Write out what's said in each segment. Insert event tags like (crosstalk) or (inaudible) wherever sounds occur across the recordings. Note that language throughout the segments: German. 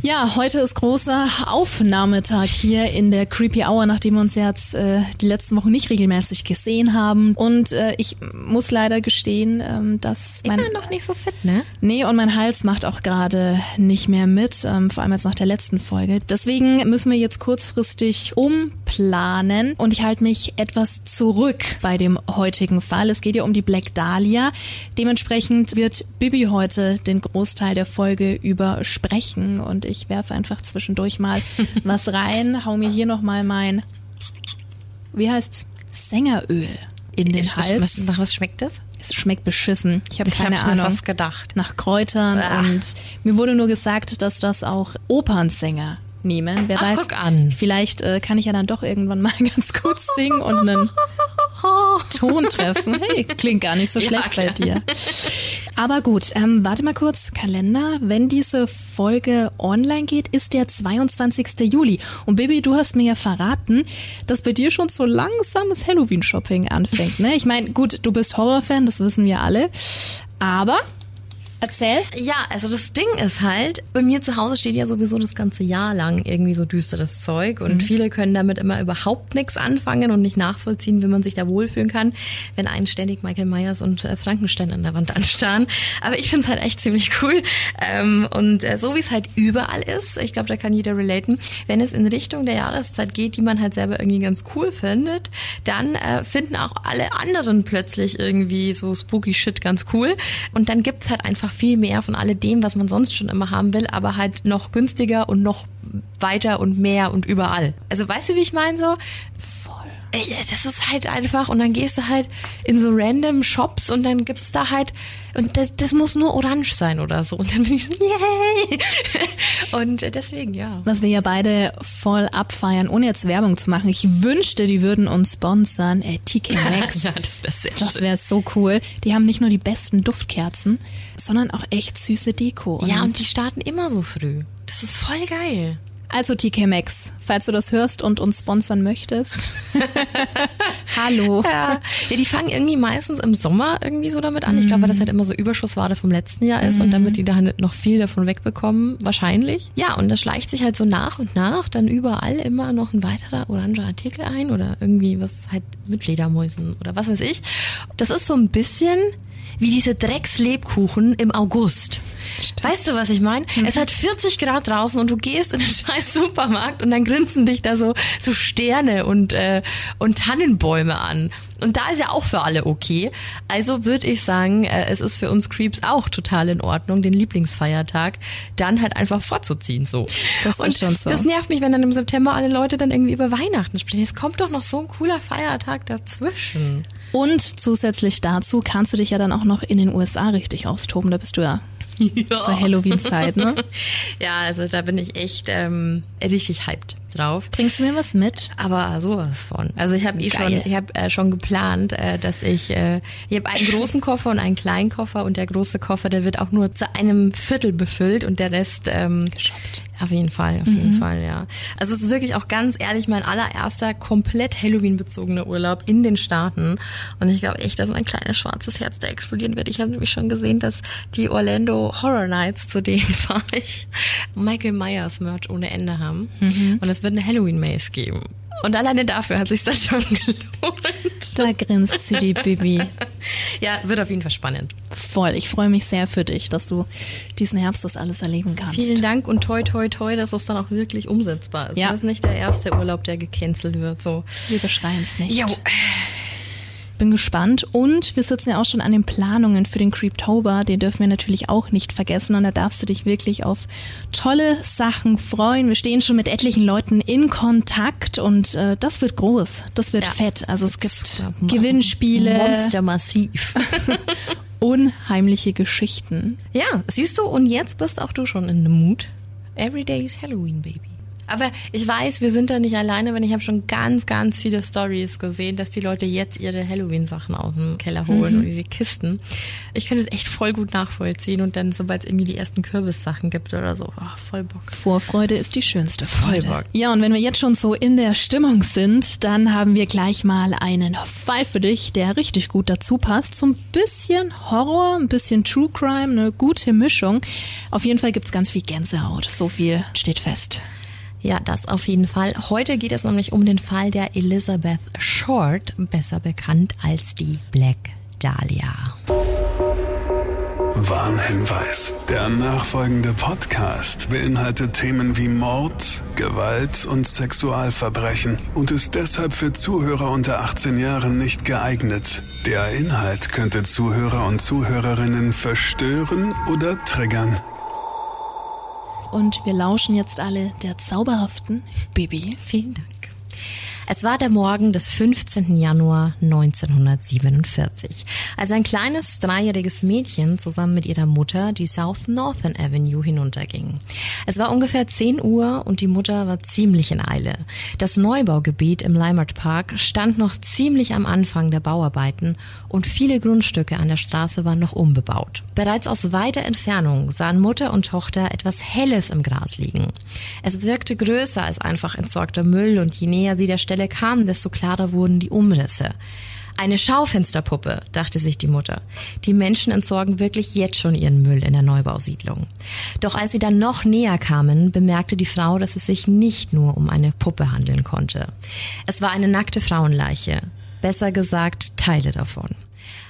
Ja, heute ist großer Aufnahmetag hier in der Creepy Hour, nachdem wir uns jetzt äh, die letzten Wochen nicht regelmäßig gesehen haben. Und äh, ich muss leider gestehen, ähm, dass mein... Immer noch nicht so fit, ne? Nee, und mein Hals macht auch gerade nicht mehr mit, ähm, vor allem jetzt nach der letzten Folge. Deswegen müssen wir jetzt kurzfristig umplanen und ich halte mich etwas zurück bei dem heutigen Fall. Es geht ja um die Black Dahlia. Dementsprechend wird Bibi heute den Großteil der Folge übersprechen und ich werfe einfach zwischendurch mal (laughs) was rein, hau mir hier nochmal mein, wie heißt's, Sängeröl in den Ich- Hals. Was, nach was schmeckt das? Es schmeckt beschissen. Ich habe keine hab's mir Ahnung. fast gedacht. Nach Kräutern Ah. und mir wurde nur gesagt, dass das auch Opernsänger nehmen. Wer Ach, weiß, guck an. vielleicht äh, kann ich ja dann doch irgendwann mal (laughs) ganz gut singen und einen (laughs) Ton treffen. Hey, klingt gar nicht so Ja, schlecht bei klar. dir. Aber gut, ähm, warte mal kurz, Kalender. Wenn diese Folge online geht, ist der 22. Juli. Und Baby, du hast mir ja verraten, dass bei dir schon so langsames Halloween-Shopping anfängt. Ne? Ich meine, gut, du bist Horrorfan, das wissen wir alle. Aber erzähl. Ja, also das Ding ist halt, bei mir zu Hause steht ja sowieso das ganze Jahr lang irgendwie so düsteres Zeug und viele können damit immer überhaupt nichts anfangen und nicht nachvollziehen, wie man sich da wohlfühlen kann, wenn einen ständig Michael Myers und äh, Frankenstein an der Wand anstarren. Aber ich finde es halt echt ziemlich cool ähm, und äh, so wie es halt überall ist, ich glaube, da kann jeder relaten, wenn es in Richtung der Jahreszeit geht, die man halt selber irgendwie ganz cool findet, dann äh, finden auch alle anderen plötzlich irgendwie so spooky Shit ganz cool und dann gibt's halt einfach viel mehr von alledem, was man sonst schon immer haben will, aber halt noch günstiger und noch weiter und mehr und überall. Also weißt du, wie ich meine so? Ey, das ist halt einfach und dann gehst du halt in so random Shops und dann gibt's da halt und das, das muss nur orange sein oder so und dann bin ich so yay (laughs) und äh, deswegen ja Was wir ja beide voll abfeiern, ohne jetzt Werbung zu machen. Ich wünschte, die würden uns sponsern. Äh, TK (laughs) Maxx. ja das wäre sehr Das wäre so cool. Die haben nicht nur die besten Duftkerzen, sondern auch echt süße Deko. ja und die starten immer so früh das ist voll geil also TK Maxx, falls du das hörst und uns sponsern möchtest. (laughs) Hallo. Ja. ja, die fangen irgendwie meistens im Sommer irgendwie so damit an. Ich glaube, weil das halt immer so Überschussware vom letzten Jahr ist und damit die da halt noch viel davon wegbekommen, wahrscheinlich. Ja, und das schleicht sich halt so nach und nach dann überall immer noch ein weiterer oranger Artikel ein oder irgendwie was halt mit Fledermäusen oder was weiß ich. Das ist so ein bisschen wie diese Dreckslebkuchen im August. Weißt du, was ich meine? Es hat 40 Grad draußen und du gehst in den (laughs) scheiß Supermarkt und dann grinsen dich da so, so Sterne und, äh, und Tannenbäume an. Und da ist ja auch für alle okay. Also würde ich sagen, äh, es ist für uns Creeps auch total in Ordnung, den Lieblingsfeiertag dann halt einfach vorzuziehen. So. Das ist und schon so. Das nervt mich, wenn dann im September alle Leute dann irgendwie über Weihnachten sprechen. Es kommt doch noch so ein cooler Feiertag dazwischen. Und zusätzlich dazu kannst du dich ja dann auch noch in den USA richtig austoben. Da bist du ja (laughs) zur Halloween-Zeit, ne? (laughs) Ja, also da bin ich echt ähm, richtig hyped drauf. Bringst du mir was mit? Aber sowas von. Also ich habe eh schon, ich habe äh, schon geplant, äh, dass ich, äh, ich habe einen großen Koffer und einen kleinen Koffer und der große Koffer, der wird auch nur zu einem Viertel befüllt und der Rest ähm, Geshoppt. Auf jeden Fall, auf jeden Fall, ja. Also es ist wirklich auch ganz ehrlich mein allererster komplett Halloween-bezogener Urlaub in den Staaten. Und ich glaube echt, dass mein kleines schwarzes Herz da explodieren wird. Ich habe nämlich schon gesehen, dass die Orlando Horror Nights, zu denen (laughs) fahre ich, Michael Myers Merch ohne Ende haben. Und es wird eine Halloween-Maze geben. Und alleine dafür hat sich das schon (laughs) gelohnt. Da grinst sie, die Bibi. (laughs) Ja, wird auf jeden Fall spannend. Voll. Ich freue mich sehr für dich, dass du diesen Herbst das alles erleben kannst. Vielen Dank und toi toi toi, dass es dann auch wirklich umsetzbar ist. Ja. Das ist nicht der erste Urlaub, der gecancelt wird. So. Wir beschreien es nicht. Jo. Bin gespannt und wir sitzen ja auch schon an den Planungen für den Creeptober. Den dürfen wir natürlich auch nicht vergessen und da darfst du dich wirklich auf tolle Sachen freuen. Wir stehen schon mit etlichen Leuten in Kontakt und äh, das wird groß, das wird Ja. fett. Also es gibt. Gewinnspiele, Monster massiv. (laughs) (laughs) unheimliche Geschichten. ja, siehst du, und jetzt bist auch du schon in the mood. Every day is Halloween, baby. Aber ich weiß, wir sind da nicht alleine, wenn ich habe schon ganz, ganz viele Stories gesehen, dass die Leute jetzt ihre Halloween-Sachen aus dem Keller holen mhm. und ihre Kisten. Ich kann es echt voll gut nachvollziehen und dann, sobald es irgendwie die ersten Kürbissachen gibt oder so, oh, voll Bock. Vorfreude ist die schönste Freude. Voll Bock. Ja, und wenn wir jetzt schon so in der Stimmung sind, dann haben wir gleich mal einen Fall für dich, der richtig gut dazu passt. So ein bisschen Horror, ein bisschen True Crime, eine gute Mischung. Auf jeden Fall gibt's ganz viel Gänsehaut. So viel steht fest. Ja, das auf jeden Fall. Heute geht es nämlich um den Fall der Elizabeth Short, besser bekannt als die Black Dahlia. Warnhinweis. Der nachfolgende Podcast beinhaltet Themen wie Mord, Gewalt und Sexualverbrechen und ist deshalb für Zuhörer unter 18 Jahren nicht geeignet. Der Inhalt könnte Zuhörer und Zuhörerinnen verstören oder triggern und wir lauschen jetzt alle der zauberhaften Bibi. Vielen Dank. Es war der Morgen des 15. Januar 1947, als ein kleines dreijähriges Mädchen zusammen mit ihrer Mutter die South Northern Avenue hinunterging. Es war ungefähr 10 Uhr und die Mutter war ziemlich in Eile. Das Neubaugebiet im Leimert Park stand noch ziemlich am Anfang der Bauarbeiten und viele Grundstücke an der Straße waren noch unbebaut. Bereits aus weiter Entfernung sahen Mutter und Tochter etwas Helles im Gras liegen. Es wirkte größer als einfach entsorgter Müll und je näher sie der Stelle Stelle kamen, desto klarer wurden die Umrisse. Eine Schaufensterpuppe, dachte sich die Mutter. Die Menschen entsorgen wirklich jetzt schon ihren Müll in der Neubausiedlung. Doch als sie dann noch näher kamen, bemerkte die Frau, dass es sich nicht nur um eine Puppe handeln konnte. Es war eine nackte Frauenleiche. Besser gesagt, Teile davon.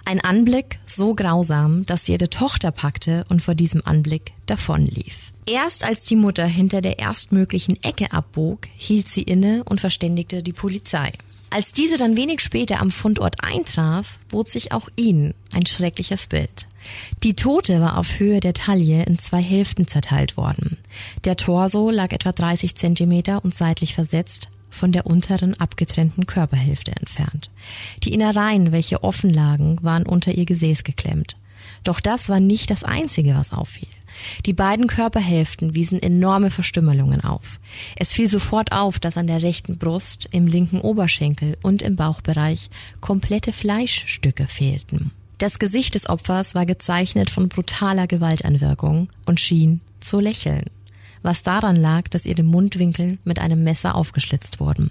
Ein Anblick so grausam, dass sie ihre Tochter packte und vor diesem Anblick davonlief. Erst als die Mutter hinter der erstmöglichen Ecke abbog, hielt sie inne und verständigte die Polizei. Als diese dann wenig später am Fundort eintraf, bot sich auch ihnen ein schreckliches Bild. Die Tote war auf Höhe der Taille in zwei Hälften zerteilt worden. Der Torso lag etwa 30 Zentimeter und seitlich versetzt von der unteren abgetrennten Körperhälfte entfernt. Die Innereien, welche offen lagen, waren unter ihr Gesäß geklemmt. Doch das war nicht das Einzige, was auffiel. Die beiden Körperhälften wiesen enorme Verstümmelungen auf. Es fiel sofort auf, dass an der rechten Brust, im linken Oberschenkel und im Bauchbereich komplette Fleischstücke fehlten. Das Gesicht des Opfers war gezeichnet von brutaler Gewaltanwirkung und schien zu lächeln was daran lag, dass ihre Mundwinkel mit einem Messer aufgeschlitzt wurden.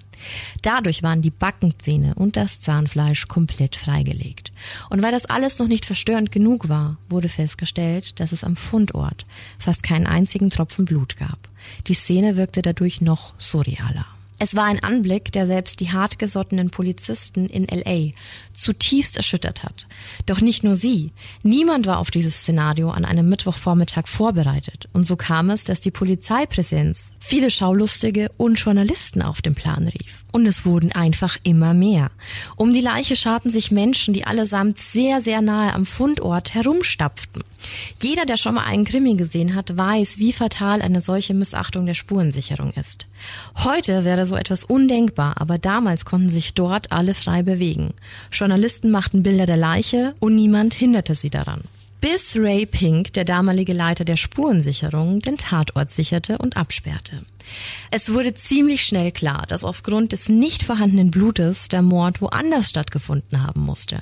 Dadurch waren die Backenzähne und das Zahnfleisch komplett freigelegt. Und weil das alles noch nicht verstörend genug war, wurde festgestellt, dass es am Fundort fast keinen einzigen Tropfen Blut gab. Die Szene wirkte dadurch noch surrealer. Es war ein Anblick, der selbst die hartgesottenen Polizisten in LA zutiefst erschüttert hat. Doch nicht nur sie. Niemand war auf dieses Szenario an einem Mittwochvormittag vorbereitet. Und so kam es, dass die Polizeipräsenz viele Schaulustige und Journalisten auf den Plan rief. Und es wurden einfach immer mehr. Um die Leiche scharten sich Menschen, die allesamt sehr, sehr nahe am Fundort herumstapften. Jeder, der schon mal einen Krimi gesehen hat, weiß, wie fatal eine solche Missachtung der Spurensicherung ist. Heute wäre so etwas undenkbar, aber damals konnten sich dort alle frei bewegen. Journalisten machten Bilder der Leiche und niemand hinderte sie daran bis Ray Pink, der damalige Leiter der Spurensicherung, den Tatort sicherte und absperrte. Es wurde ziemlich schnell klar, dass aufgrund des nicht vorhandenen Blutes der Mord woanders stattgefunden haben musste.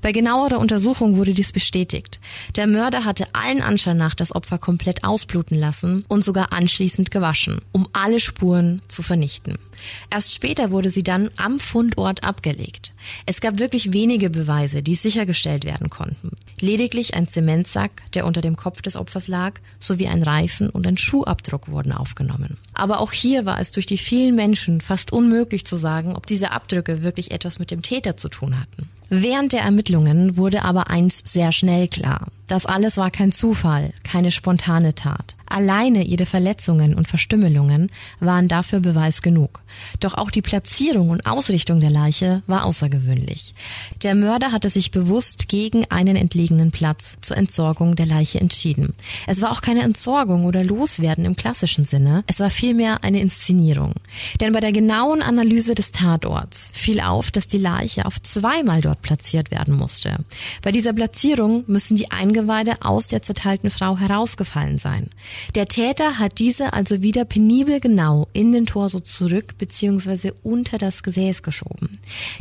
Bei genauerer Untersuchung wurde dies bestätigt. Der Mörder hatte allen Anschein nach das Opfer komplett ausbluten lassen und sogar anschließend gewaschen, um alle Spuren zu vernichten. Erst später wurde sie dann am Fundort abgelegt. Es gab wirklich wenige Beweise, die sichergestellt werden konnten. Lediglich ein Zementsack, der unter dem Kopf des Opfers lag, sowie ein Reifen und ein Schuhabdruck wurden aufgenommen. Aber auch hier war es durch die vielen Menschen fast unmöglich zu sagen, ob diese Abdrücke wirklich etwas mit dem Täter zu tun hatten. Während der Ermittlungen wurde aber eins sehr schnell klar. Das alles war kein Zufall, keine spontane Tat. Alleine ihre Verletzungen und Verstümmelungen waren dafür Beweis genug. Doch auch die Platzierung und Ausrichtung der Leiche war außergewöhnlich. Der Mörder hatte sich bewusst gegen einen entlegenen Platz zur Entsorgung der Leiche entschieden. Es war auch keine Entsorgung oder Loswerden im klassischen Sinne, es war vielmehr eine Inszenierung. Denn bei der genauen Analyse des Tatorts fiel auf, dass die Leiche auf zweimal dort platziert werden musste. Bei dieser Platzierung müssen die Eingeweide aus der zerteilten Frau herausgefallen sein. Der Täter hat diese also wieder penibel genau in den Torso zurück bzw. unter das Gesäß geschoben.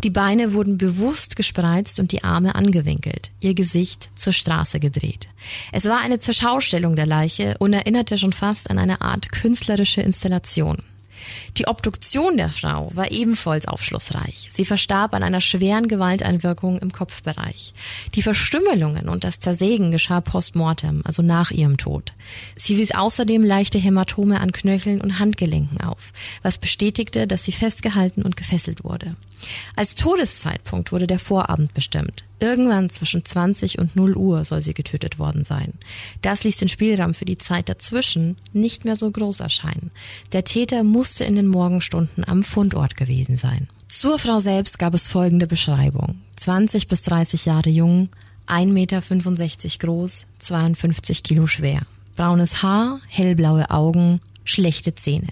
Die Beine wurden bewusst gespreizt und die Arme angewinkelt, ihr Gesicht zur Straße gedreht. Es war eine Zerschaustellung der Leiche und erinnerte schon fast an eine Art künstlerische Installation. Die Obduktion der Frau war ebenfalls aufschlussreich. Sie verstarb an einer schweren Gewalteinwirkung im Kopfbereich. Die Verstümmelungen und das Zersägen geschah postmortem, also nach ihrem Tod. Sie wies außerdem leichte Hämatome an Knöcheln und Handgelenken auf, was bestätigte, dass sie festgehalten und gefesselt wurde. Als Todeszeitpunkt wurde der Vorabend bestimmt. Irgendwann zwischen 20 und 0 Uhr soll sie getötet worden sein. Das ließ den Spielraum für die Zeit dazwischen nicht mehr so groß erscheinen. Der Täter musste in den Morgenstunden am Fundort gewesen sein. Zur Frau selbst gab es folgende Beschreibung. 20 bis 30 Jahre jung, 1,65 Meter groß, 52 Kilo schwer. Braunes Haar, hellblaue Augen, schlechte Zähne.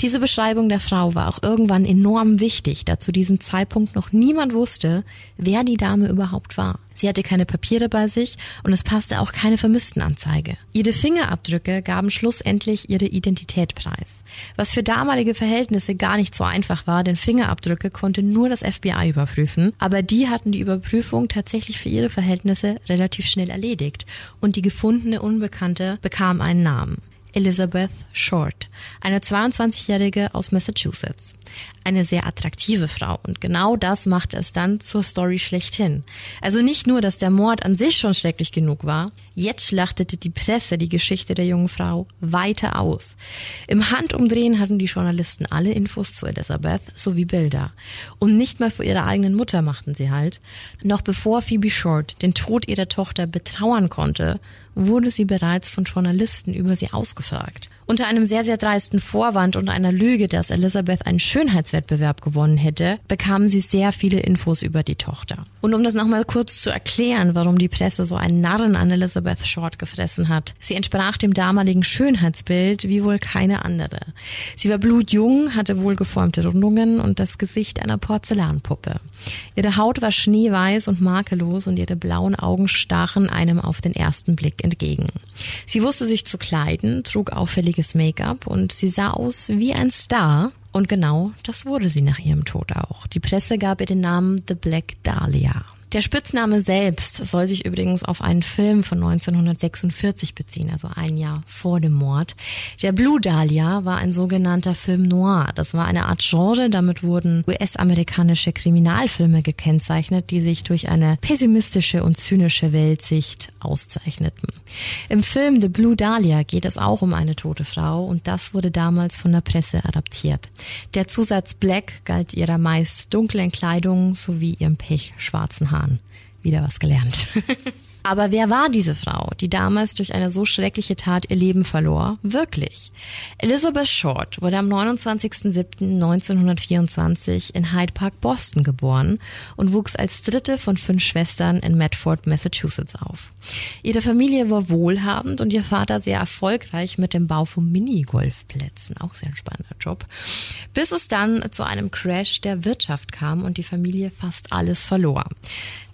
Diese Beschreibung der Frau war auch irgendwann enorm wichtig, da zu diesem Zeitpunkt noch niemand wusste, wer die Dame überhaupt war. Sie hatte keine Papiere bei sich und es passte auch keine Vermisstenanzeige. Ihre Fingerabdrücke gaben schlussendlich ihre Identität preis. Was für damalige Verhältnisse gar nicht so einfach war, denn Fingerabdrücke konnte nur das FBI überprüfen, aber die hatten die Überprüfung tatsächlich für ihre Verhältnisse relativ schnell erledigt und die gefundene Unbekannte bekam einen Namen. Elizabeth Short, eine 22-Jährige aus Massachusetts. Eine sehr attraktive Frau und genau das machte es dann zur Story schlechthin. Also nicht nur, dass der Mord an sich schon schrecklich genug war, jetzt schlachtete die Presse die Geschichte der jungen Frau weiter aus. Im Handumdrehen hatten die Journalisten alle Infos zu Elizabeth sowie Bilder. Und nicht mal für ihre eigenen Mutter machten sie halt. Noch bevor Phoebe Short den Tod ihrer Tochter betrauern konnte, wurde sie bereits von Journalisten über sie ausgefragt. Unter einem sehr, sehr dreisten Vorwand und einer Lüge, dass Elizabeth einen Schönheitswettbewerb gewonnen hätte, bekamen sie sehr viele Infos über die Tochter. Und um das nochmal kurz zu erklären, warum die Presse so einen Narren an Elizabeth Short gefressen hat. Sie entsprach dem damaligen Schönheitsbild wie wohl keine andere. Sie war blutjung, hatte wohlgeformte Rundungen und das Gesicht einer Porzellanpuppe. Ihre Haut war schneeweiß und makellos und ihre blauen Augen stachen einem auf den ersten Blick entgegen. Sie wusste sich zu kleiden, trug auffälliges Make-up und sie sah aus wie ein Star. Und genau das wurde sie nach ihrem Tod auch. Die Presse gab ihr den Namen The Black Dahlia. Der Spitzname selbst soll sich übrigens auf einen Film von 1946 beziehen, also ein Jahr vor dem Mord. Der Blue Dahlia war ein sogenannter Film noir. Das war eine Art Genre, damit wurden US-amerikanische Kriminalfilme gekennzeichnet, die sich durch eine pessimistische und zynische Weltsicht auszeichneten. Im Film The Blue Dahlia geht es auch um eine tote Frau und das wurde damals von der Presse adaptiert. Der Zusatz Black galt ihrer meist dunklen Kleidung sowie ihrem pechschwarzen Haar. Jahren wieder was gelernt. (laughs) Aber wer war diese Frau, die damals durch eine so schreckliche Tat ihr Leben verlor? Wirklich. Elizabeth Short wurde am 29.07.1924 in Hyde Park, Boston geboren und wuchs als dritte von fünf Schwestern in Medford, Massachusetts auf. Ihre Familie war wohlhabend und ihr Vater sehr erfolgreich mit dem Bau von Minigolfplätzen. Auch sehr ein spannender Job. Bis es dann zu einem Crash der Wirtschaft kam und die Familie fast alles verlor.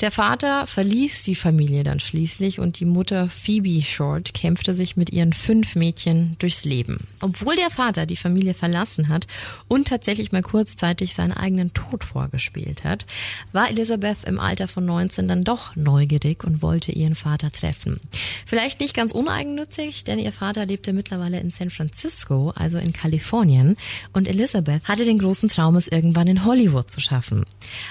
Der Vater verließ die Familie dann schließlich und die Mutter Phoebe Short kämpfte sich mit ihren fünf Mädchen durchs Leben. Obwohl der Vater die Familie verlassen hat und tatsächlich mal kurzzeitig seinen eigenen Tod vorgespielt hat, war Elizabeth im Alter von 19 dann doch neugierig und wollte ihren Vater treffen. Vielleicht nicht ganz uneigennützig, denn ihr Vater lebte mittlerweile in San Francisco, also in Kalifornien, und Elizabeth hatte den großen Traum, es irgendwann in Hollywood zu schaffen.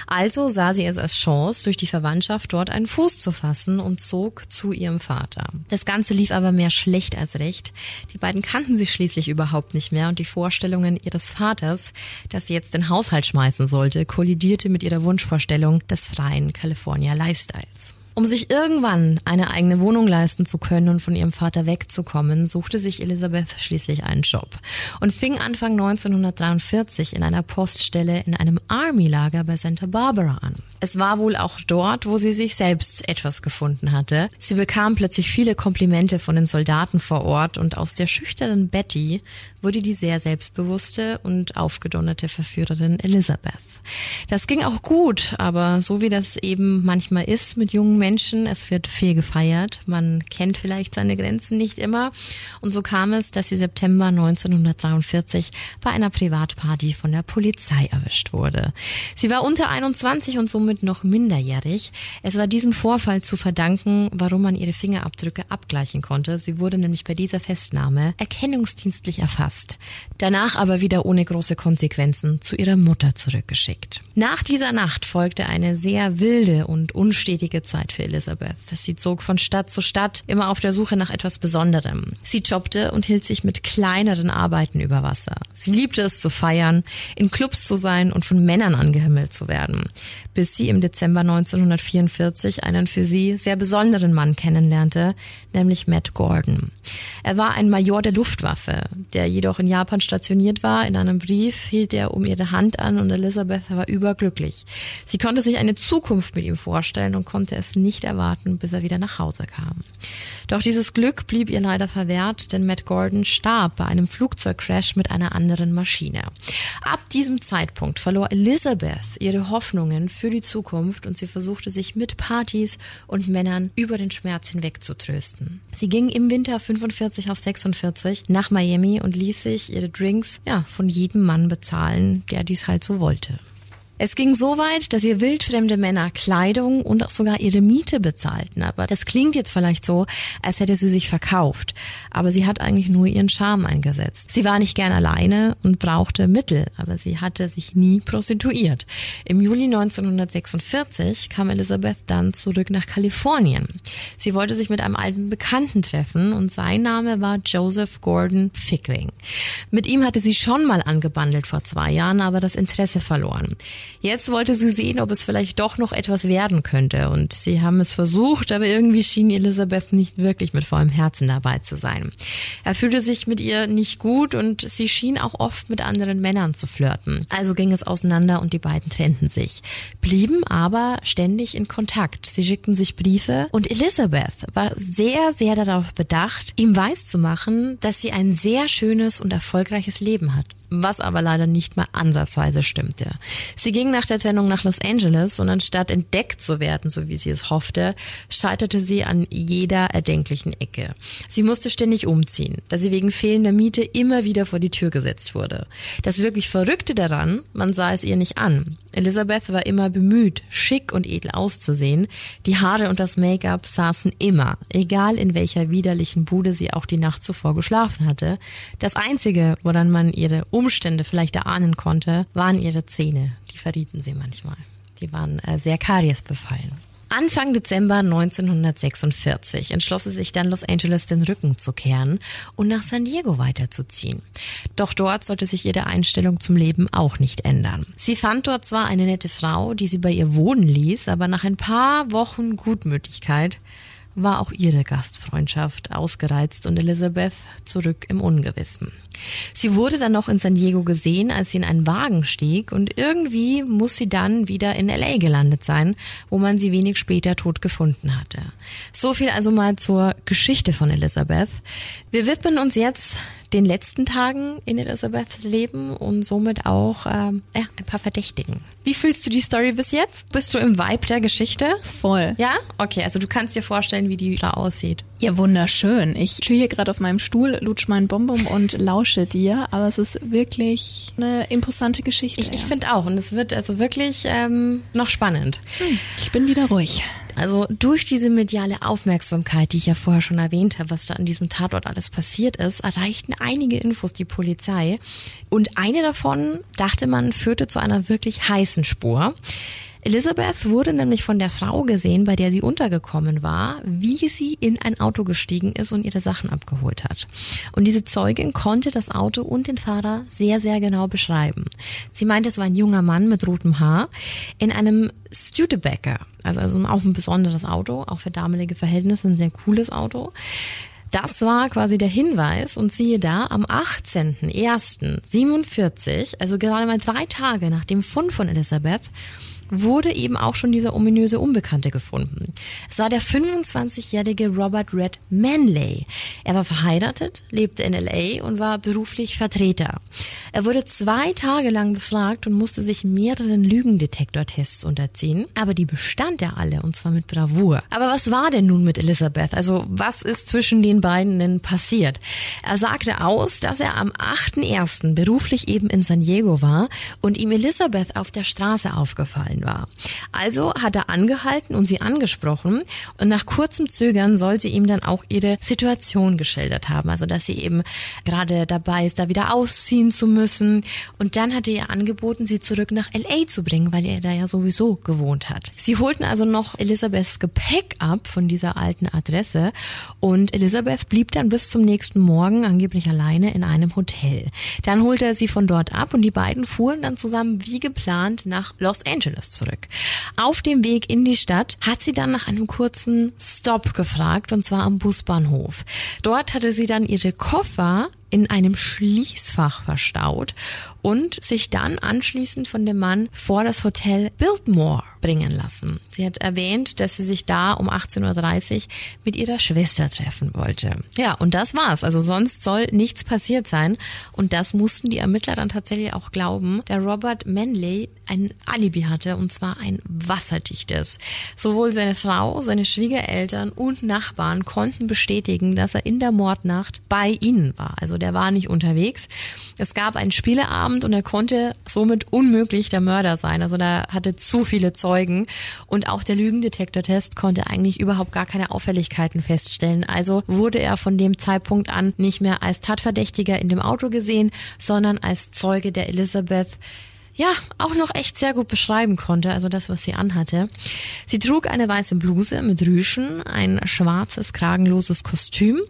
Also sah sie es als Chance, durch die Verwandtschaft dort einen Fuß zu fassen und zog zu ihrem Vater. Das Ganze lief aber mehr schlecht als recht. Die beiden kannten sich schließlich überhaupt nicht mehr und die Vorstellungen ihres Vaters, dass sie jetzt den Haushalt schmeißen sollte, kollidierte mit ihrer Wunschvorstellung des freien California Lifestyles. Um sich irgendwann eine eigene Wohnung leisten zu können und von ihrem Vater wegzukommen, suchte sich Elisabeth schließlich einen Job und fing Anfang 1943 in einer Poststelle in einem Army-Lager bei Santa Barbara an. Es war wohl auch dort, wo sie sich selbst etwas gefunden hatte. Sie bekam plötzlich viele Komplimente von den Soldaten vor Ort und aus der schüchternen Betty wurde die sehr selbstbewusste und aufgedonnerte Verführerin Elizabeth. Das ging auch gut, aber so wie das eben manchmal ist mit jungen Menschen, es wird viel gefeiert, man kennt vielleicht seine Grenzen nicht immer und so kam es, dass sie September 1943 bei einer Privatparty von der Polizei erwischt wurde. Sie war unter 21 und somit noch minderjährig. Es war diesem Vorfall zu verdanken, warum man ihre Fingerabdrücke abgleichen konnte. Sie wurde nämlich bei dieser Festnahme erkennungsdienstlich erfasst. Danach aber wieder ohne große Konsequenzen zu ihrer Mutter zurückgeschickt. Nach dieser Nacht folgte eine sehr wilde und unstetige Zeit für Elizabeth. Sie zog von Stadt zu Stadt, immer auf der Suche nach etwas Besonderem. Sie jobbte und hielt sich mit kleineren Arbeiten über Wasser. Sie liebte es zu feiern, in Clubs zu sein und von Männern angehimmelt zu werden, bis sie im Dezember 1944 einen für sie sehr besonderen Mann kennenlernte, nämlich Matt Gordon. Er war ein Major der Luftwaffe, der jedoch in Japan stationiert war. In einem Brief hielt er um ihre Hand an und Elizabeth war überglücklich. Sie konnte sich eine Zukunft mit ihm vorstellen und konnte es nicht erwarten, bis er wieder nach Hause kam. Doch dieses Glück blieb ihr leider verwehrt, denn Matt Gordon starb bei einem Flugzeugcrash mit einer anderen Maschine. Ab diesem Zeitpunkt verlor Elizabeth ihre Hoffnungen für die Zukunft und sie versuchte sich mit Partys und Männern über den Schmerz hinweg zu trösten. Sie ging im Winter 45 auf 46 nach Miami und ließ sich ihre Drinks ja von jedem Mann bezahlen, der dies halt so wollte. Es ging so weit, dass ihr wildfremde Männer Kleidung und auch sogar ihre Miete bezahlten. Aber das klingt jetzt vielleicht so, als hätte sie sich verkauft. Aber sie hat eigentlich nur ihren Charme eingesetzt. Sie war nicht gern alleine und brauchte Mittel, aber sie hatte sich nie prostituiert. Im Juli 1946 kam Elizabeth dann zurück nach Kalifornien. Sie wollte sich mit einem alten Bekannten treffen und sein Name war Joseph Gordon Fickling. Mit ihm hatte sie schon mal angebandelt vor zwei Jahren, aber das Interesse verloren. Jetzt wollte sie sehen, ob es vielleicht doch noch etwas werden könnte. Und sie haben es versucht, aber irgendwie schien Elisabeth nicht wirklich mit vollem Herzen dabei zu sein. Er fühlte sich mit ihr nicht gut und sie schien auch oft mit anderen Männern zu flirten. Also ging es auseinander und die beiden trennten sich, blieben aber ständig in Kontakt. Sie schickten sich Briefe und Elisabeth war sehr, sehr darauf bedacht, ihm weiszumachen, dass sie ein sehr schönes und erfolgreiches Leben hat was aber leider nicht mal ansatzweise stimmte. Sie ging nach der Trennung nach Los Angeles und anstatt entdeckt zu werden, so wie sie es hoffte, scheiterte sie an jeder erdenklichen Ecke. Sie musste ständig umziehen, da sie wegen fehlender Miete immer wieder vor die Tür gesetzt wurde. Das wirklich Verrückte daran, man sah es ihr nicht an. Elizabeth war immer bemüht, schick und edel auszusehen. Die Haare und das Make-up saßen immer, egal in welcher widerlichen Bude sie auch die Nacht zuvor geschlafen hatte. Das Einzige, woran man ihre Umstände vielleicht erahnen konnte, waren ihre Zähne. Die verrieten sie manchmal. Die waren äh, sehr kariesbefallen. Anfang Dezember 1946 entschloss sie sich dann Los Angeles den Rücken zu kehren und nach San Diego weiterzuziehen. Doch dort sollte sich ihre Einstellung zum Leben auch nicht ändern. Sie fand dort zwar eine nette Frau, die sie bei ihr wohnen ließ, aber nach ein paar Wochen Gutmütigkeit war auch ihre Gastfreundschaft ausgereizt und Elizabeth zurück im Ungewissen. Sie wurde dann noch in San Diego gesehen, als sie in einen Wagen stieg und irgendwie muss sie dann wieder in LA gelandet sein, wo man sie wenig später tot gefunden hatte. So viel also mal zur Geschichte von Elizabeth. Wir widmen uns jetzt den letzten Tagen in Elizabeths Leben und somit auch ähm, ja, ein paar Verdächtigen. Wie fühlst du die Story bis jetzt? Bist du im Vibe der Geschichte? Voll. Ja? Okay, also du kannst dir vorstellen, wie die da aussieht. Ja, wunderschön. Ich chill hier gerade auf meinem Stuhl, lutsch meinen Bonbon und lausche dir, aber es ist wirklich eine imposante Geschichte. Ich, ich finde auch und es wird also wirklich ähm, noch spannend. Hm, ich bin wieder ruhig. Also durch diese mediale Aufmerksamkeit, die ich ja vorher schon erwähnt habe, was da an diesem Tatort alles passiert ist, erreichten einige Infos die Polizei. Und eine davon, dachte man, führte zu einer wirklich heißen Spur. Elizabeth wurde nämlich von der Frau gesehen, bei der sie untergekommen war, wie sie in ein Auto gestiegen ist und ihre Sachen abgeholt hat. Und diese Zeugin konnte das Auto und den Fahrer sehr, sehr genau beschreiben. Sie meinte, es war ein junger Mann mit rotem Haar in einem Studebaker, also, also auch ein besonderes Auto, auch für damalige Verhältnisse ein sehr cooles Auto. Das war quasi der Hinweis und siehe da, am 18.01.47, also gerade mal drei Tage nach dem Fund von Elizabeth, wurde eben auch schon dieser ominöse Unbekannte gefunden. Es war der 25-jährige Robert Red Manley. Er war verheiratet, lebte in LA und war beruflich Vertreter. Er wurde zwei Tage lang befragt und musste sich mehreren Lügendetektortests unterziehen, aber die bestand er alle und zwar mit Bravour. Aber was war denn nun mit Elizabeth? Also was ist zwischen den beiden denn passiert? Er sagte aus, dass er am 8.1. beruflich eben in San Diego war und ihm Elizabeth auf der Straße aufgefallen war. Also hat er angehalten und sie angesprochen und nach kurzem Zögern soll sie ihm dann auch ihre Situation geschildert haben. Also dass sie eben gerade dabei ist, da wieder ausziehen zu müssen. Und dann hat er ihr angeboten, sie zurück nach LA zu bringen, weil er da ja sowieso gewohnt hat. Sie holten also noch Elisabeths Gepäck ab von dieser alten Adresse und Elisabeth blieb dann bis zum nächsten Morgen angeblich alleine in einem Hotel. Dann holte er sie von dort ab und die beiden fuhren dann zusammen wie geplant nach Los Angeles zurück. Auf dem Weg in die Stadt hat sie dann nach einem kurzen Stop gefragt und zwar am Busbahnhof. Dort hatte sie dann ihre Koffer in einem Schließfach verstaut und sich dann anschließend von dem Mann vor das Hotel Biltmore bringen lassen. Sie hat erwähnt, dass sie sich da um 18.30 Uhr mit ihrer Schwester treffen wollte. Ja, und das war's. Also sonst soll nichts passiert sein. Und das mussten die Ermittler dann tatsächlich auch glauben. Der Robert Manley ein Alibi hatte und zwar ein wasserdichtes. Sowohl seine Frau, seine Schwiegereltern und Nachbarn konnten bestätigen, dass er in der Mordnacht bei ihnen war. Also der war nicht unterwegs. Es gab einen Spieleabend und er konnte somit unmöglich der Mörder sein. Also da hatte zu viele Zeugen und auch der Lügendetektortest konnte eigentlich überhaupt gar keine Auffälligkeiten feststellen. Also wurde er von dem Zeitpunkt an nicht mehr als Tatverdächtiger in dem Auto gesehen, sondern als Zeuge der Elizabeth ja, auch noch echt sehr gut beschreiben konnte, also das, was sie anhatte. Sie trug eine weiße Bluse mit Rüschen, ein schwarzes, kragenloses Kostüm,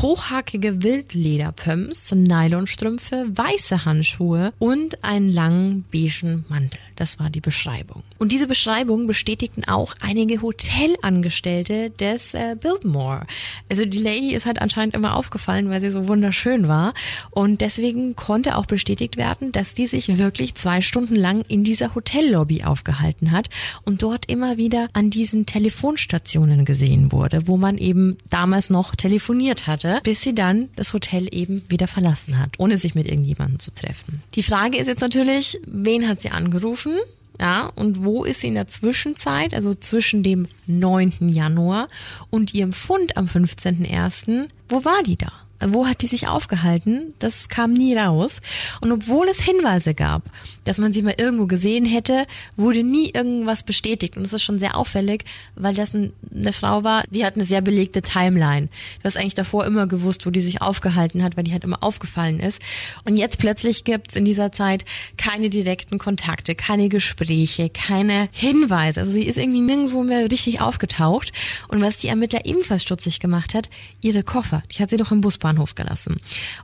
hochhackige Wildlederpumps, Nylonstrümpfe, weiße Handschuhe und einen langen beigen Mantel. Das war die Beschreibung. Und diese Beschreibung bestätigten auch einige Hotelangestellte des äh, Biltmore. Also die Lady ist halt anscheinend immer aufgefallen, weil sie so wunderschön war. Und deswegen konnte auch bestätigt werden, dass die sich wirklich zwei Stunden lang in dieser Hotellobby aufgehalten hat und dort immer wieder an diesen Telefonstationen gesehen wurde, wo man eben damals noch telefoniert hatte, bis sie dann das Hotel eben wieder verlassen hat, ohne sich mit irgendjemandem zu treffen. Die Frage ist jetzt natürlich, wen hat sie angerufen? Ja, und wo ist sie in der Zwischenzeit, also zwischen dem 9. Januar und ihrem Fund am 15.01., wo war die da? Wo hat die sich aufgehalten? Das kam nie raus. Und obwohl es Hinweise gab, dass man sie mal irgendwo gesehen hätte, wurde nie irgendwas bestätigt. Und das ist schon sehr auffällig, weil das eine Frau war, die hat eine sehr belegte Timeline. Du hast eigentlich davor immer gewusst, wo die sich aufgehalten hat, weil die halt immer aufgefallen ist. Und jetzt plötzlich gibt's in dieser Zeit keine direkten Kontakte, keine Gespräche, keine Hinweise. Also sie ist irgendwie nirgendwo mehr richtig aufgetaucht. Und was die Ermittler ebenfalls stutzig gemacht hat, ihre Koffer, die hat sie doch im Busbahnhof gelassen.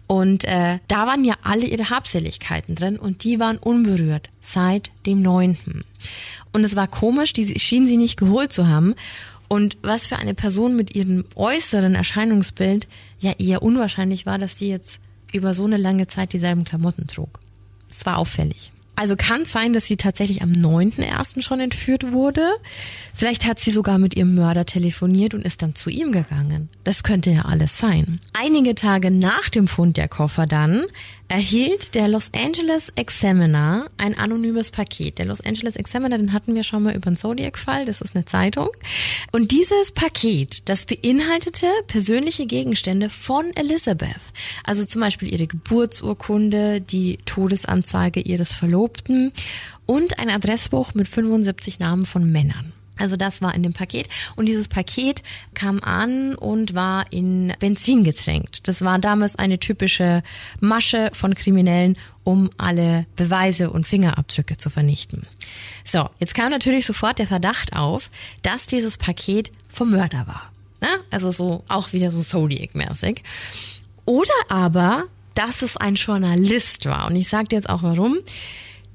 Und äh, da waren ja alle ihre Habseligkeiten drin und die waren unberührt seit dem neunten. Und es war komisch, die schien sie nicht geholt zu haben. Und was für eine Person mit ihrem äußeren Erscheinungsbild ja eher unwahrscheinlich war, dass die jetzt über so eine lange Zeit dieselben Klamotten trug. Es war auffällig. Also kann es sein, dass sie tatsächlich am 9.1. schon entführt wurde. Vielleicht hat sie sogar mit ihrem Mörder telefoniert und ist dann zu ihm gegangen. Das könnte ja alles sein. Einige Tage nach dem Fund der Koffer dann erhielt der Los Angeles Examiner ein anonymes Paket. Der Los Angeles Examiner, den hatten wir schon mal über den Zodiac-Fall, das ist eine Zeitung. Und dieses Paket, das beinhaltete persönliche Gegenstände von Elizabeth. Also zum Beispiel ihre Geburtsurkunde, die Todesanzeige ihres Verlobten und ein Adressbuch mit 75 Namen von Männern. Also das war in dem Paket und dieses Paket kam an und war in Benzin getränkt. Das war damals eine typische Masche von Kriminellen, um alle Beweise und Fingerabdrücke zu vernichten. So, jetzt kam natürlich sofort der Verdacht auf, dass dieses Paket vom Mörder war. Ne? Also so auch wieder so Zodiac-mäßig. Oder aber, dass es ein Journalist war. Und ich sage dir jetzt auch warum.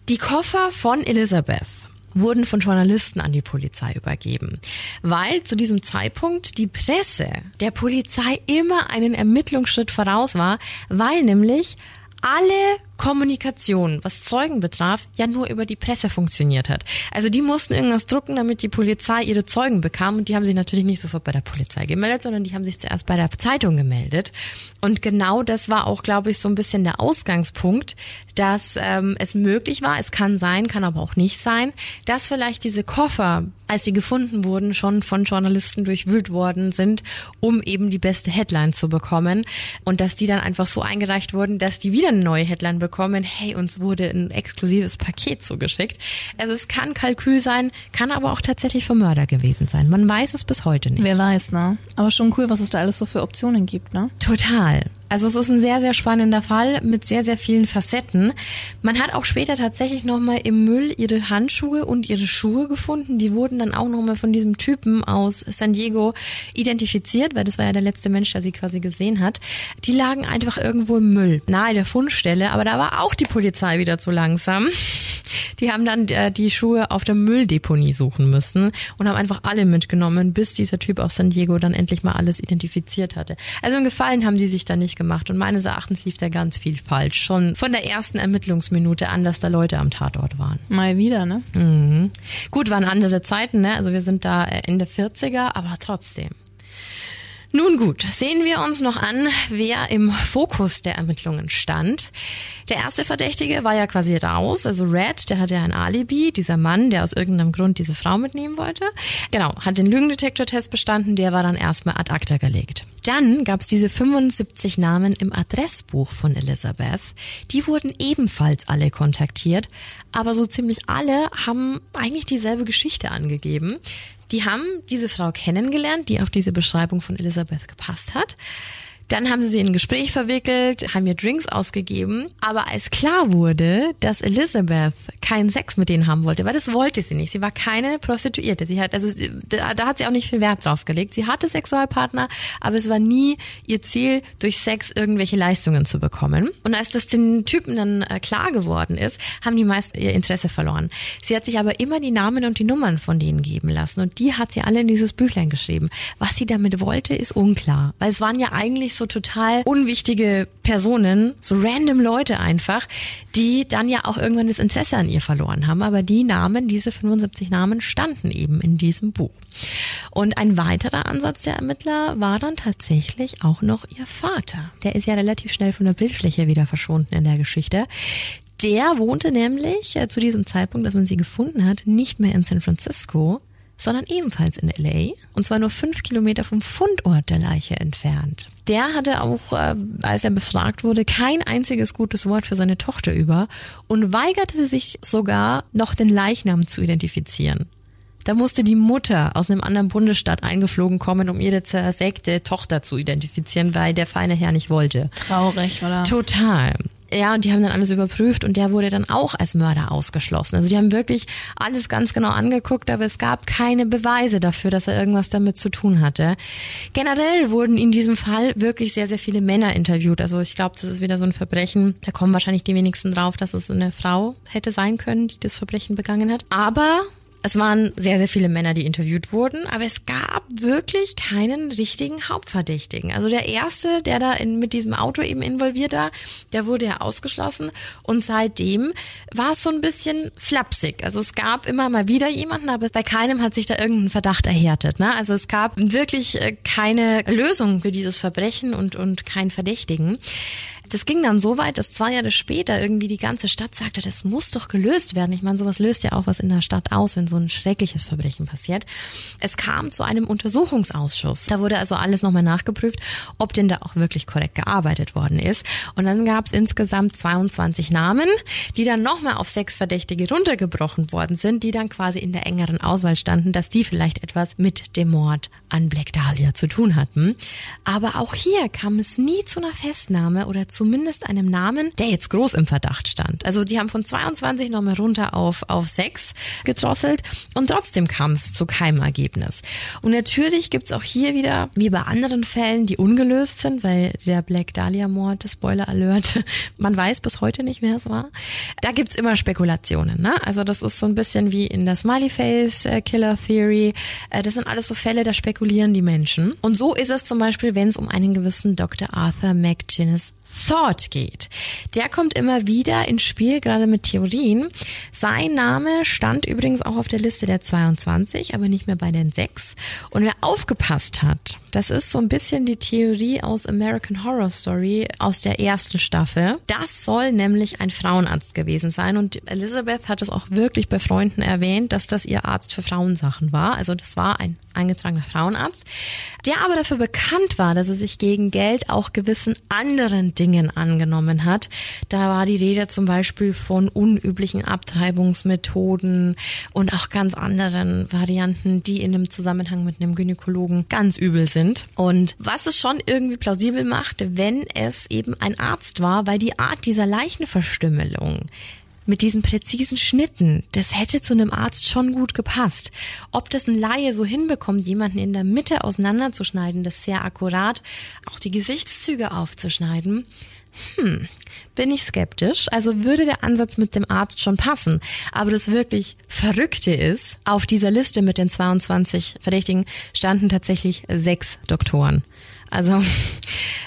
Die Koffer von Elizabeth wurden von Journalisten an die Polizei übergeben, weil zu diesem Zeitpunkt die Presse der Polizei immer einen Ermittlungsschritt voraus war, weil nämlich alle Kommunikation, was Zeugen betraf, ja nur über die Presse funktioniert hat. Also die mussten irgendwas drucken, damit die Polizei ihre Zeugen bekam und die haben sich natürlich nicht sofort bei der Polizei gemeldet, sondern die haben sich zuerst bei der Zeitung gemeldet. Und genau das war auch, glaube ich, so ein bisschen der Ausgangspunkt, dass ähm, es möglich war, es kann sein, kann aber auch nicht sein, dass vielleicht diese Koffer, als sie gefunden wurden, schon von Journalisten durchwühlt worden sind, um eben die beste Headline zu bekommen und dass die dann einfach so eingereicht wurden, dass die wieder eine neue Headline bekommen, hey, uns wurde ein exklusives Paket zugeschickt. Also es kann Kalkül sein, kann aber auch tatsächlich für Mörder gewesen sein. Man weiß es bis heute nicht. Wer weiß, ne? Aber schon cool, was es da alles so für Optionen gibt, ne? Total. Also es ist ein sehr, sehr spannender Fall mit sehr, sehr vielen Facetten. Man hat auch später tatsächlich nochmal im Müll ihre Handschuhe und ihre Schuhe gefunden. Die wurden dann auch nochmal von diesem Typen aus San Diego identifiziert, weil das war ja der letzte Mensch, der sie quasi gesehen hat. Die lagen einfach irgendwo im Müll, nahe der Fundstelle, aber da war auch die Polizei wieder zu langsam. Die haben dann äh, die Schuhe auf der Mülldeponie suchen müssen und haben einfach alle mitgenommen, bis dieser Typ aus San Diego dann endlich mal alles identifiziert hatte. Also einen Gefallen haben die sich da nicht gemacht und meines Erachtens lief da ganz viel falsch. Schon von der ersten Ermittlungsminute an, dass da Leute am Tatort waren. Mal wieder, ne? Mhm. Gut, waren andere Zeiten, ne? Also wir sind da Ende 40er, aber trotzdem. Nun gut, sehen wir uns noch an, wer im Fokus der Ermittlungen stand. Der erste Verdächtige war ja quasi raus, also Red, der hatte ja ein Alibi, dieser Mann, der aus irgendeinem Grund diese Frau mitnehmen wollte. Genau, hat den Lügendetektortest bestanden, der war dann erstmal ad acta gelegt. Dann gab es diese 75 Namen im Adressbuch von Elizabeth. Die wurden ebenfalls alle kontaktiert, aber so ziemlich alle haben eigentlich dieselbe Geschichte angegeben. Die haben diese Frau kennengelernt, die auf diese Beschreibung von Elizabeth gepasst hat. Dann haben sie sie in ein Gespräch verwickelt, haben ihr Drinks ausgegeben. Aber als klar wurde, dass Elizabeth keinen Sex mit denen haben wollte, weil das wollte sie nicht. Sie war keine Prostituierte. Sie hat, also da, da hat sie auch nicht viel Wert drauf gelegt. Sie hatte Sexualpartner, aber es war nie ihr Ziel, durch Sex irgendwelche Leistungen zu bekommen. Und als das den Typen dann äh, klar geworden ist, haben die meisten ihr Interesse verloren. Sie hat sich aber immer die Namen und die Nummern von denen geben lassen und die hat sie alle in dieses Büchlein geschrieben. Was sie damit wollte, ist unklar, weil es waren ja eigentlich so total unwichtige Personen, so random Leute einfach, die dann ja auch irgendwann das Interesse an ihr verloren haben. Aber die Namen, diese 75 Namen, standen eben in diesem Buch. Und ein weiterer Ansatz der Ermittler war dann tatsächlich auch noch ihr Vater. Der ist ja relativ schnell von der Bildfläche wieder verschwunden in der Geschichte. Der wohnte nämlich äh, zu diesem Zeitpunkt, dass man sie gefunden hat, nicht mehr in San Francisco, sondern ebenfalls in LA und zwar nur fünf Kilometer vom Fundort der Leiche entfernt. Der hatte auch, äh, als er befragt wurde, kein einziges gutes Wort für seine Tochter über und weigerte sich sogar, noch den Leichnam zu identifizieren. Da musste die Mutter aus einem anderen Bundesstaat eingeflogen kommen, um ihre zersägte Tochter zu identifizieren, weil der feine Herr nicht wollte. Traurig, oder? Total. Ja, und die haben dann alles überprüft und der wurde dann auch als Mörder ausgeschlossen. Also die haben wirklich alles ganz genau angeguckt, aber es gab keine Beweise dafür, dass er irgendwas damit zu tun hatte. Generell wurden in diesem Fall wirklich sehr, sehr viele Männer interviewt. Also ich glaube, das ist wieder so ein Verbrechen. Da kommen wahrscheinlich die wenigsten drauf, dass es eine Frau hätte sein können, die das Verbrechen begangen hat. Aber es waren sehr, sehr viele Männer, die interviewt wurden, aber es gab wirklich keinen richtigen Hauptverdächtigen. Also der erste, der da in, mit diesem Auto eben involviert war, der wurde ja ausgeschlossen und seitdem war es so ein bisschen flapsig. Also es gab immer mal wieder jemanden, aber bei keinem hat sich da irgendein Verdacht erhärtet. Ne? Also es gab wirklich äh, keine Lösung für dieses Verbrechen und, und keinen Verdächtigen. Das ging dann so weit, dass zwei Jahre später irgendwie die ganze Stadt sagte, das muss doch gelöst werden. Ich meine, sowas löst ja auch was in der Stadt aus, wenn so ein schreckliches Verbrechen passiert. Es kam zu einem Untersuchungsausschuss. Da wurde also alles nochmal nachgeprüft, ob denn da auch wirklich korrekt gearbeitet worden ist. Und dann gab es insgesamt 22 Namen, die dann nochmal auf sechs Verdächtige runtergebrochen worden sind, die dann quasi in der engeren Auswahl standen, dass die vielleicht etwas mit dem Mord an Black Dahlia zu tun hatten. Aber auch hier kam es nie zu einer Festnahme oder zu zumindest einem Namen, der jetzt groß im Verdacht stand. Also die haben von 22 nochmal runter auf, auf 6 gedrosselt und trotzdem kam es zu keinem Ergebnis. Und natürlich gibt's auch hier wieder, wie bei anderen Fällen, die ungelöst sind, weil der Black Dahlia-Mord, Spoiler Alert, (laughs) man weiß bis heute nicht, wer es war. Da gibt's immer Spekulationen. Ne? Also das ist so ein bisschen wie in der Smiley Face äh. Äh, das sind alles so Fälle, da spekulieren die Menschen. Und so ist es zum Beispiel, wenn es um einen gewissen Dr. Arthur McGinnis Thought geht. Der kommt immer wieder ins Spiel, gerade mit Theorien. Sein Name stand übrigens auch auf der Liste der 22, aber nicht mehr bei den sechs. Und wer aufgepasst hat, das ist so ein bisschen die Theorie aus American Horror Story aus der ersten Staffel. Das soll nämlich ein Frauenarzt gewesen sein und Elizabeth hat es auch wirklich bei Freunden erwähnt, dass das ihr Arzt für Frauensachen war. Also das war ein eingetragener Frauenarzt, der aber dafür bekannt war, dass er sich gegen Geld auch gewissen anderen Dingen angenommen hat. Da war die Rede zum Beispiel von unüblichen Abtreibungsmethoden und auch ganz anderen Varianten, die in einem Zusammenhang mit einem Gynäkologen ganz übel sind. Und was es schon irgendwie plausibel macht, wenn es eben ein Arzt war, weil die Art dieser Leichenverstümmelung mit diesen präzisen Schnitten, das hätte zu einem Arzt schon gut gepasst. Ob das ein Laie so hinbekommt, jemanden in der Mitte auseinanderzuschneiden, das sehr akkurat, auch die Gesichtszüge aufzuschneiden, hm, bin ich skeptisch. Also würde der Ansatz mit dem Arzt schon passen. Aber das wirklich Verrückte ist, auf dieser Liste mit den 22 Verdächtigen standen tatsächlich sechs Doktoren. Also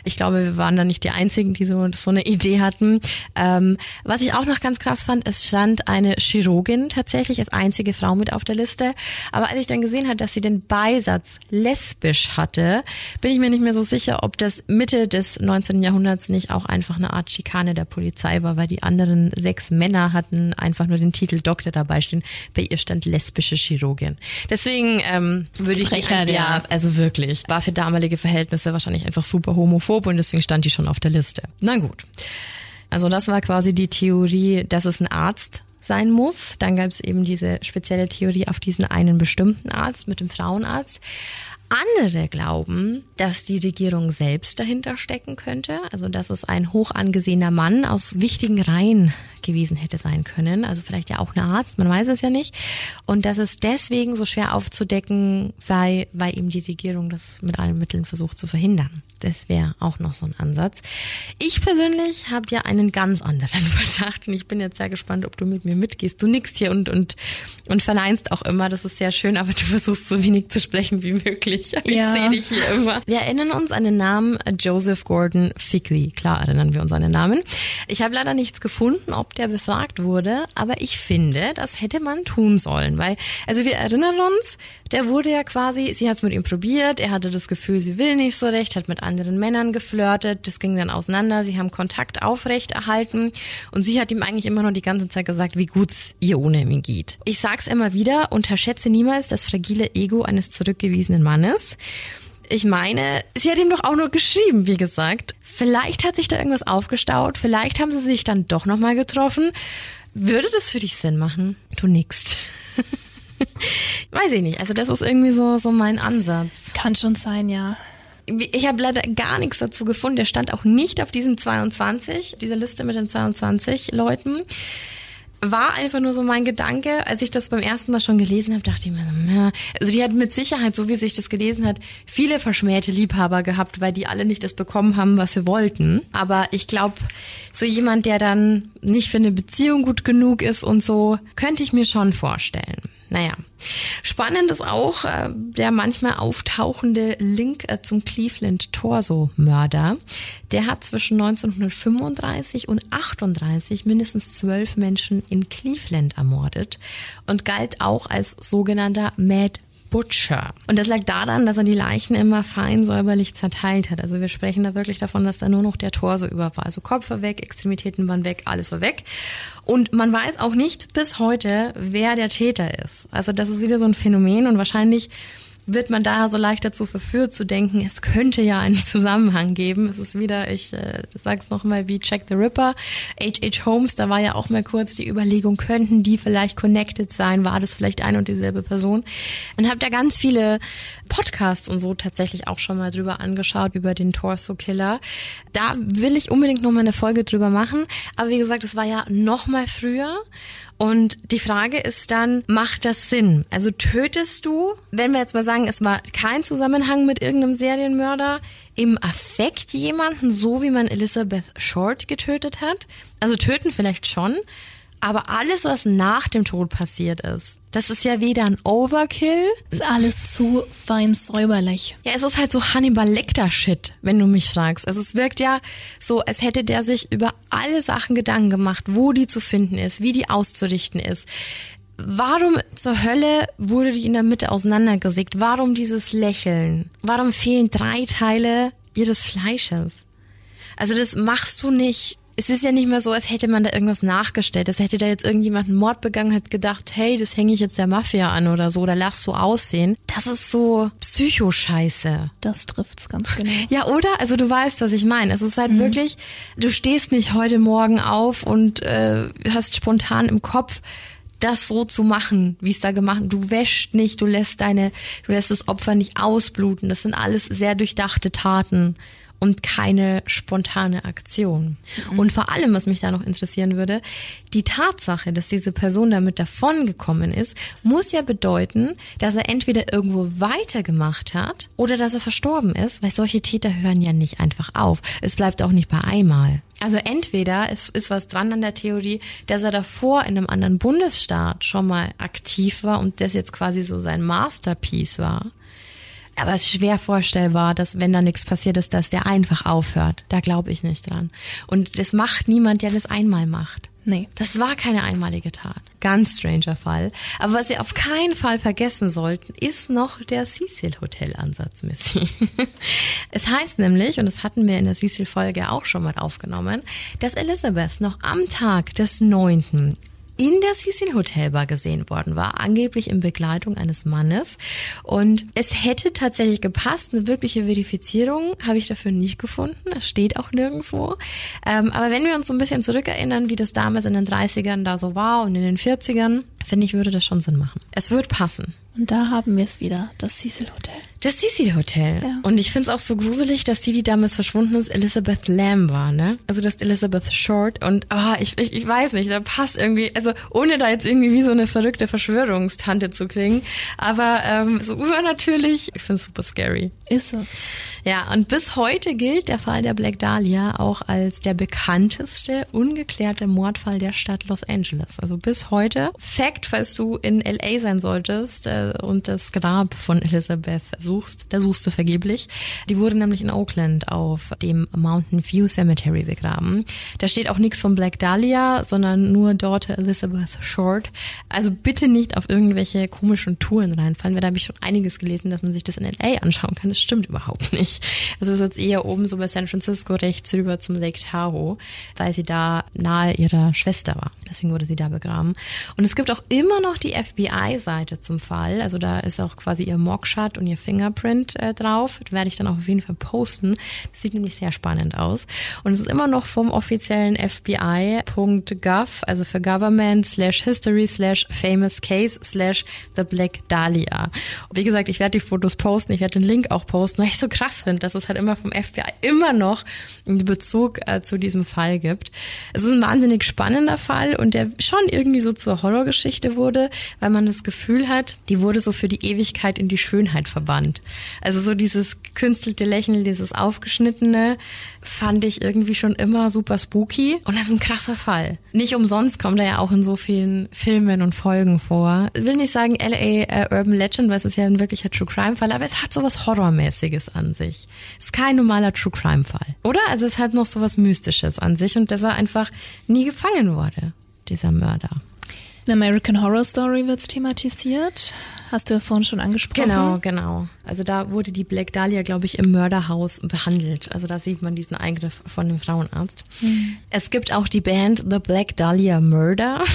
ich glaube, wir waren da nicht die Einzigen, die so, so eine Idee hatten. Ähm, was ich auch noch ganz krass fand, es stand eine Chirurgin tatsächlich als einzige Frau mit auf der Liste. Aber als ich dann gesehen habe, dass sie den Beisatz lesbisch hatte, bin ich mir nicht mehr so sicher, ob das Mitte des 19. Jahrhunderts nicht auch einfach eine Art Schikane der Polizei war, weil die anderen sechs Männer hatten einfach nur den Titel Doktor dabei stehen. Bei ihr stand lesbische Chirurgin. Deswegen ähm, würde ich die, ja. also wirklich, war für damalige Verhältnisse wahrscheinlich einfach super homophob und deswegen stand die schon auf der Liste. Na gut. Also das war quasi die Theorie, dass es ein Arzt sein muss. Dann gab es eben diese spezielle Theorie auf diesen einen bestimmten Arzt mit dem Frauenarzt. Andere glauben, dass die Regierung selbst dahinter stecken könnte, also dass es ein hoch angesehener Mann aus wichtigen Reihen gewesen hätte sein können, also vielleicht ja auch ein Arzt, man weiß es ja nicht, und dass es deswegen so schwer aufzudecken sei, weil ihm die Regierung das mit allen Mitteln versucht zu verhindern. Das wäre auch noch so ein Ansatz. Ich persönlich habe ja einen ganz anderen (laughs) Verdacht und ich bin jetzt sehr gespannt, ob du mit mir mitgehst. Du nickst hier und und und verneinst auch immer, das ist sehr schön, aber du versuchst so wenig zu sprechen wie möglich. Ich Ja. sehe dich hier immer. Wir erinnern uns an den Namen Joseph Gordon Fickley. Klar erinnern wir uns an den Namen. Ich habe leider nichts gefunden, ob der befragt wurde, aber ich finde, das hätte man tun sollen, weil also wir erinnern uns, der wurde ja quasi, sie hat es mit ihm probiert, er hatte das Gefühl, sie will nicht so recht, hat mit anderen Männern geflirtet, das ging dann auseinander, sie haben Kontakt aufrecht erhalten und sie hat ihm eigentlich immer nur die ganze Zeit gesagt, wie gut's ihr ohne ihn geht. Ich sag's immer wieder, unterschätze niemals das fragile Ego eines zurückgewiesenen Mannes. Ich meine, sie hat ihm doch auch nur geschrieben, wie gesagt. Vielleicht hat sich da irgendwas aufgestaut, vielleicht haben sie sich dann doch nochmal getroffen. Würde das für dich Sinn machen? Du nix. (laughs) Weiß ich nicht. Also das ist irgendwie so, so mein Ansatz. Kann schon sein, ja. Ich habe leider gar nichts dazu gefunden. Der stand auch nicht auf diesen 22, dieser Liste mit den 22 Leuten. War einfach nur so mein Gedanke, als ich das beim ersten Mal schon gelesen habe, dachte ich mir, ja, also die hat mit Sicherheit, so wie sich das gelesen hat, viele verschmähte Liebhaber gehabt, weil die alle nicht das bekommen haben, was sie wollten. Aber ich glaube, so jemand, der dann nicht für eine Beziehung gut genug ist und so, könnte ich mir schon vorstellen. Naja, spannend ist auch äh, der manchmal auftauchende Link äh, zum Cleveland Torso-Mörder. Der hat zwischen 1935 und 38 mindestens zwölf Menschen in Cleveland ermordet und galt auch als sogenannter Mad Butcher. Und das lag daran, dass er die Leichen immer fein säuberlich zerteilt hat. Also wir sprechen da wirklich davon, dass da nur noch der Torso über war. Also Kopf war weg, Extremitäten waren weg, alles war weg. Und man weiß auch nicht bis heute, wer der Täter ist. Also das ist wieder so ein Phänomen und wahrscheinlich wird man daher so leicht dazu verführt zu denken, es könnte ja einen Zusammenhang geben. Es ist wieder, ich äh, sag's noch mal wie Jack the Ripper, H.H. Holmes, da war ja auch mal kurz die Überlegung, könnten die vielleicht connected sein, war das vielleicht ein und dieselbe Person? Und habe da ganz viele Podcasts und so tatsächlich auch schon mal drüber angeschaut, über den Torso Killer. Da will ich unbedingt noch mal eine Folge drüber machen, aber wie gesagt, es war ja noch mal früher und die Frage ist dann, macht das Sinn? Also tötest du, wenn wir jetzt mal sagen, es war kein Zusammenhang mit irgendeinem Serienmörder, im Affekt jemanden, so wie man Elizabeth Short getötet hat? Also töten vielleicht schon, Aber alles, was nach dem Tod passiert ist, das ist ja weder ein Overkill. Ist alles zu fein säuberlich. Ja, es ist halt so Hannibal Lecter Shit, wenn du mich fragst. Also es wirkt ja so, als hätte der sich über alle Sachen Gedanken gemacht, wo die zu finden ist, wie die auszurichten ist. Warum zur Hölle wurde die in der Mitte auseinandergesägt? Warum dieses Lächeln? Warum fehlen drei Teile ihres Fleisches? Also das machst du nicht es ist ja nicht mehr so, als hätte man da irgendwas nachgestellt. Es hätte da jetzt irgendjemand einen Mord begangen, hat gedacht, hey, das hänge ich jetzt der Mafia an oder so, oder lass so aussehen. Das ist so Psychoscheiße. Das trifft's ganz genau. Ja, oder? Also du weißt, was ich meine. Es ist halt mhm. wirklich, du stehst nicht heute Morgen auf und äh, hast spontan im Kopf, das so zu machen, wie es da gemacht. Du wäscht nicht, du lässt deine, du lässt das Opfer nicht ausbluten. Das sind alles sehr durchdachte Taten und keine spontane Aktion. Mhm. Und vor allem, was mich da noch interessieren würde, die Tatsache, dass diese Person damit davongekommen ist, muss ja bedeuten, dass er entweder irgendwo weitergemacht hat oder dass er verstorben ist, weil solche Täter hören ja nicht einfach auf. Es bleibt auch nicht bei einmal. Also entweder es ist was dran an der Theorie, dass er davor in einem anderen Bundesstaat schon mal aktiv war und das jetzt quasi so sein Masterpiece war aber es ist schwer vorstellbar, dass wenn da nichts passiert ist, dass der einfach aufhört. Da glaube ich nicht dran. Und das macht niemand, der das einmal macht. Nee. Das war keine einmalige Tat. Ganz stranger Fall. Aber was wir auf keinen Fall vergessen sollten, ist noch der Cecil Hotel Ansatz, Missy. (laughs) es heißt nämlich, und das hatten wir in der Cecil Folge auch schon mal aufgenommen, dass Elizabeth noch am Tag des 9 in der Cecil Hotelbar gesehen worden war, angeblich in Begleitung eines Mannes. Und es hätte tatsächlich gepasst. Eine wirkliche Verifizierung habe ich dafür nicht gefunden. Das steht auch nirgendwo. Ähm, aber wenn wir uns so ein bisschen zurückerinnern, wie das damals in den 30ern da so war und in den 40ern, finde ich, würde das schon Sinn machen. Es wird passen. Und da haben wir es wieder, das Cecil Hotel. Das Cecil Hotel. Ja. Und ich finde es auch so gruselig, dass die, die damals verschwunden ist, Elizabeth Lamb war, ne? Also das Elizabeth Short. Und ah, ich, ich, ich weiß nicht, da passt irgendwie, also ohne da jetzt irgendwie wie so eine verrückte Verschwörungstante zu klingen, aber ähm, so übernatürlich, ich finde es super scary. Ist es. Ja, und bis heute gilt der Fall der Black Dahlia auch als der bekannteste ungeklärte Mordfall der Stadt Los Angeles. Also bis heute. Fact, falls du in LA sein solltest, äh, und das Grab von Elizabeth suchst, da suchst du vergeblich. Die wurde nämlich in Oakland auf dem Mountain View Cemetery begraben. Da steht auch nichts von Black Dahlia, sondern nur Daughter Elizabeth Short. Also bitte nicht auf irgendwelche komischen Touren reinfallen, weil da habe ich schon einiges gelesen, dass man sich das in LA anschauen kann. Das stimmt überhaupt nicht. Also das ist jetzt eher oben so bei San Francisco rechts rüber zum Lake Tahoe, weil sie da nahe ihrer Schwester war. Deswegen wurde sie da begraben. Und es gibt auch immer noch die FBI-Seite zum Fall. Fall. Also da ist auch quasi ihr Mockshot und ihr Fingerprint äh, drauf. Das werde ich dann auch auf jeden Fall posten. Das sieht nämlich sehr spannend aus. Und es ist immer noch vom offiziellen FBI.gov, also für Government slash History slash Famous Case slash The Black Dahlia. Und wie gesagt, ich werde die Fotos posten, ich werde den Link auch posten, weil ich so krass finde, dass es halt immer vom FBI immer noch einen Bezug äh, zu diesem Fall gibt. Es ist ein wahnsinnig spannender Fall und der schon irgendwie so zur Horrorgeschichte wurde, weil man das Gefühl hat, die wurde so für die Ewigkeit in die Schönheit verbannt. Also so dieses künstelte Lächeln, dieses aufgeschnittene, fand ich irgendwie schon immer super spooky. Und das ist ein krasser Fall. Nicht umsonst kommt er ja auch in so vielen Filmen und Folgen vor. Ich will nicht sagen LA äh, Urban Legend, weil es ist ja ein wirklicher True Crime Fall, aber es hat sowas Horrormäßiges an sich. Es ist kein normaler True Crime Fall. Oder? Also es hat noch sowas Mystisches an sich und dass er einfach nie gefangen wurde, dieser Mörder. In American Horror Story wird's thematisiert. Hast du ja vorhin schon angesprochen. Genau, genau. Also da wurde die Black Dahlia, glaube ich, im Mörderhaus behandelt. Also da sieht man diesen Eingriff von dem Frauenarzt. Mhm. Es gibt auch die Band The Black Dahlia Murder. (laughs)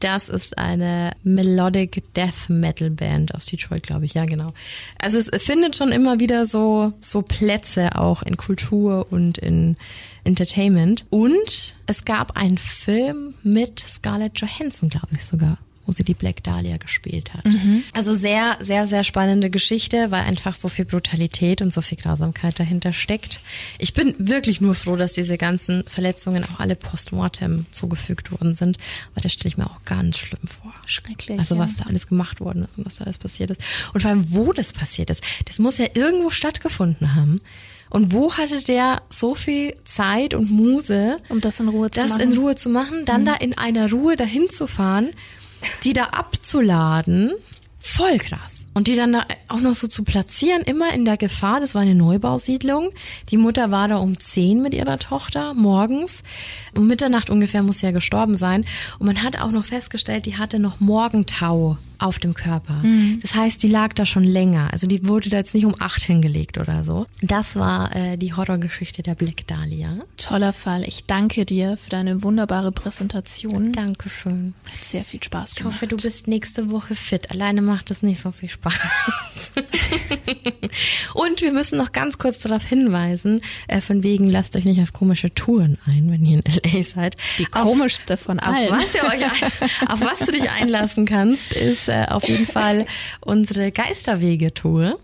Das ist eine Melodic Death Metal Band aus Detroit, glaube ich. Ja, genau. Also es findet schon immer wieder so, so Plätze auch in Kultur und in Entertainment. Und es gab einen Film mit Scarlett Johansson, glaube ich sogar wo sie die Black Dahlia gespielt hat. Mhm. Also sehr, sehr, sehr spannende Geschichte, weil einfach so viel Brutalität und so viel Grausamkeit dahinter steckt. Ich bin wirklich nur froh, dass diese ganzen Verletzungen auch alle postmortem zugefügt worden sind, weil das stelle ich mir auch ganz schlimm vor. Schrecklich. Also was ja. da alles gemacht worden ist und was da alles passiert ist. Und vor allem, wo das passiert ist. Das muss ja irgendwo stattgefunden haben. Und wo hatte der so viel Zeit und Muse, um das in Ruhe zu das machen? in Ruhe zu machen, dann da in einer Ruhe dahin zu fahren, die da abzuladen? Voll krass. Und die dann da auch noch so zu platzieren, immer in der Gefahr, das war eine Neubausiedlung. Die Mutter war da um zehn mit ihrer Tochter morgens. Um Mitternacht ungefähr muss sie ja gestorben sein. Und man hat auch noch festgestellt, die hatte noch Morgentau auf dem Körper. Das heißt, die lag da schon länger. Also die wurde da jetzt nicht um acht hingelegt oder so. Das war äh, die Horrorgeschichte der Black Dahlia. Toller Fall. Ich danke dir für deine wunderbare Präsentation. Dankeschön. Hat sehr viel Spaß Ich gemacht. hoffe, du bist nächste Woche fit. Alleine macht es nicht so viel Spaß. (laughs) (laughs) Und wir müssen noch ganz kurz darauf hinweisen, äh, von wegen lasst euch nicht auf komische Touren ein, wenn ihr in LA seid. Die Auf- komischste von auf allen. was, ihr euch ein, auf was du dich einlassen kannst, ist äh, auf jeden Fall unsere Geisterwege-Tour.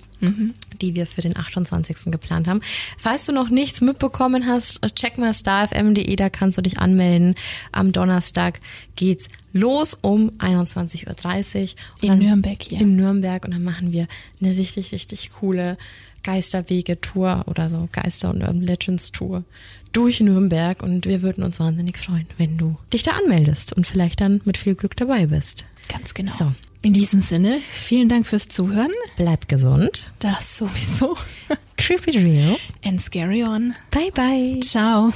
die wir für den 28. geplant haben. Falls du noch nichts mitbekommen hast, check mal starfm.de, da kannst du dich anmelden. Am Donnerstag geht's los um 21.30 Uhr. In Nürnberg hier. In Nürnberg und dann machen wir eine richtig, richtig coole Geisterwege-Tour oder so Geister- und Urban Legends-Tour durch Nürnberg und wir würden uns wahnsinnig freuen, wenn du dich da anmeldest und vielleicht dann mit viel Glück dabei bist. Ganz genau. So. In diesem Sinne, vielen Dank fürs Zuhören. Bleib gesund. Das sowieso. Creepy Real. And scary on. Bye bye. Ciao.